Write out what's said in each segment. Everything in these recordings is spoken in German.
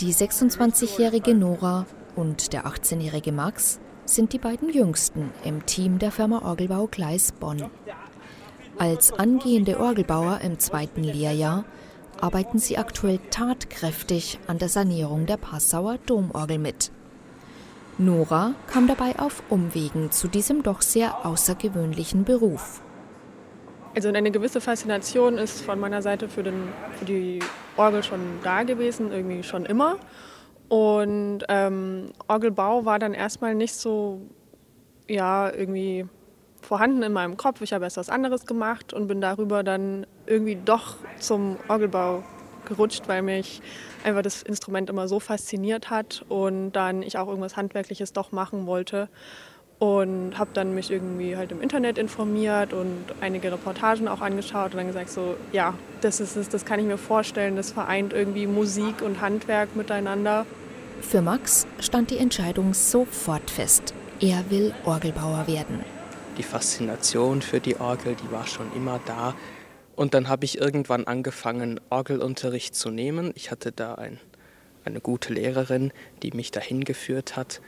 Die 26-jährige Nora und der 18-jährige Max sind die beiden jüngsten im Team der Firma Orgelbau Gleis Bonn. Als angehende Orgelbauer im zweiten Lehrjahr arbeiten sie aktuell tatkräftig an der Sanierung der Passauer Domorgel mit. Nora kam dabei auf Umwegen zu diesem doch sehr außergewöhnlichen Beruf. Also eine gewisse Faszination ist von meiner Seite für, den, für die Orgel schon da gewesen, irgendwie schon immer. Und ähm, Orgelbau war dann erstmal nicht so, ja, irgendwie vorhanden in meinem Kopf. Ich habe erst was anderes gemacht und bin darüber dann irgendwie doch zum Orgelbau gerutscht, weil mich einfach das Instrument immer so fasziniert hat und dann ich auch irgendwas Handwerkliches doch machen wollte. Und habe dann mich irgendwie halt im Internet informiert und einige Reportagen auch angeschaut und dann gesagt, so, ja, das ist es, das kann ich mir vorstellen, das vereint irgendwie Musik und Handwerk miteinander. Für Max stand die Entscheidung sofort fest. Er will Orgelbauer werden. Die Faszination für die Orgel, die war schon immer da. Und dann habe ich irgendwann angefangen, Orgelunterricht zu nehmen. Ich hatte da ein, eine gute Lehrerin, die mich dahin geführt hat.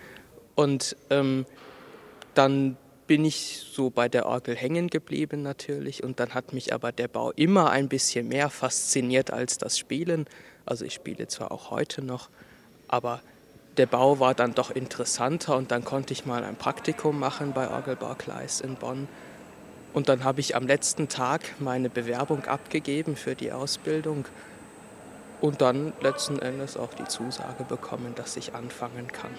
Und ähm, dann bin ich so bei der Orgel hängen geblieben natürlich und dann hat mich aber der Bau immer ein bisschen mehr fasziniert als das Spielen. Also ich spiele zwar auch heute noch, aber der Bau war dann doch interessanter und dann konnte ich mal ein Praktikum machen bei Orgelbau Kleis in Bonn. Und dann habe ich am letzten Tag meine Bewerbung abgegeben für die Ausbildung und dann letzten Endes auch die Zusage bekommen, dass ich anfangen kann.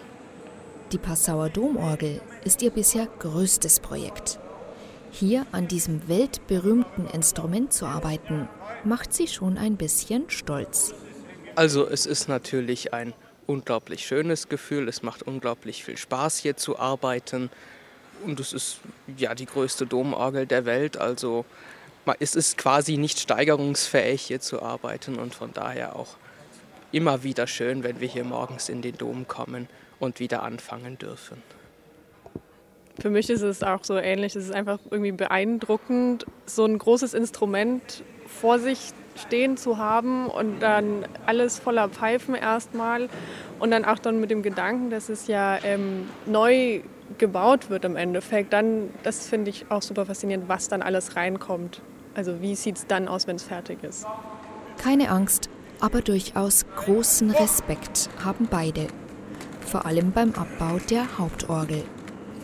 Die Passauer Domorgel ist ihr bisher größtes Projekt. Hier an diesem weltberühmten Instrument zu arbeiten, macht sie schon ein bisschen stolz. Also es ist natürlich ein unglaublich schönes Gefühl, es macht unglaublich viel Spaß hier zu arbeiten. Und es ist ja die größte Domorgel der Welt, also es ist quasi nicht steigerungsfähig hier zu arbeiten. Und von daher auch immer wieder schön, wenn wir hier morgens in den Dom kommen und wieder anfangen dürfen. Für mich ist es auch so ähnlich. Es ist einfach irgendwie beeindruckend, so ein großes Instrument vor sich stehen zu haben und dann alles voller Pfeifen erstmal und dann auch dann mit dem Gedanken, dass es ja ähm, neu gebaut wird im Endeffekt. Dann, das finde ich auch super faszinierend, was dann alles reinkommt. Also wie sieht es dann aus, wenn es fertig ist? Keine Angst, aber durchaus großen Respekt haben beide vor allem beim Abbau der Hauptorgel.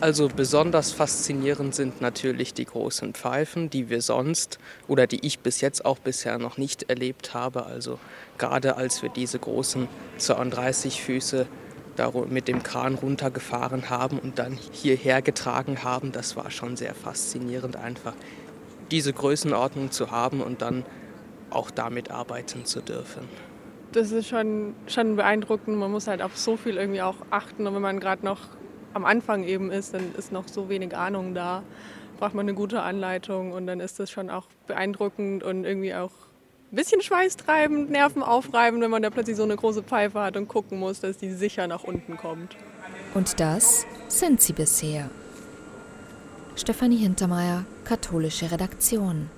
Also besonders faszinierend sind natürlich die großen Pfeifen, die wir sonst oder die ich bis jetzt auch bisher noch nicht erlebt habe. Also gerade als wir diese großen 32 Füße mit dem Kran runtergefahren haben und dann hierher getragen haben, das war schon sehr faszinierend einfach, diese Größenordnung zu haben und dann auch damit arbeiten zu dürfen das ist schon, schon beeindruckend. Man muss halt auf so viel irgendwie auch achten. Und wenn man gerade noch am Anfang eben ist, dann ist noch so wenig Ahnung da. Braucht man eine gute Anleitung und dann ist das schon auch beeindruckend und irgendwie auch ein bisschen schweißtreibend, nervenaufreibend, wenn man da plötzlich so eine große Pfeife hat und gucken muss, dass die sicher nach unten kommt. Und das sind sie bisher. Stefanie Hintermeier, katholische Redaktion.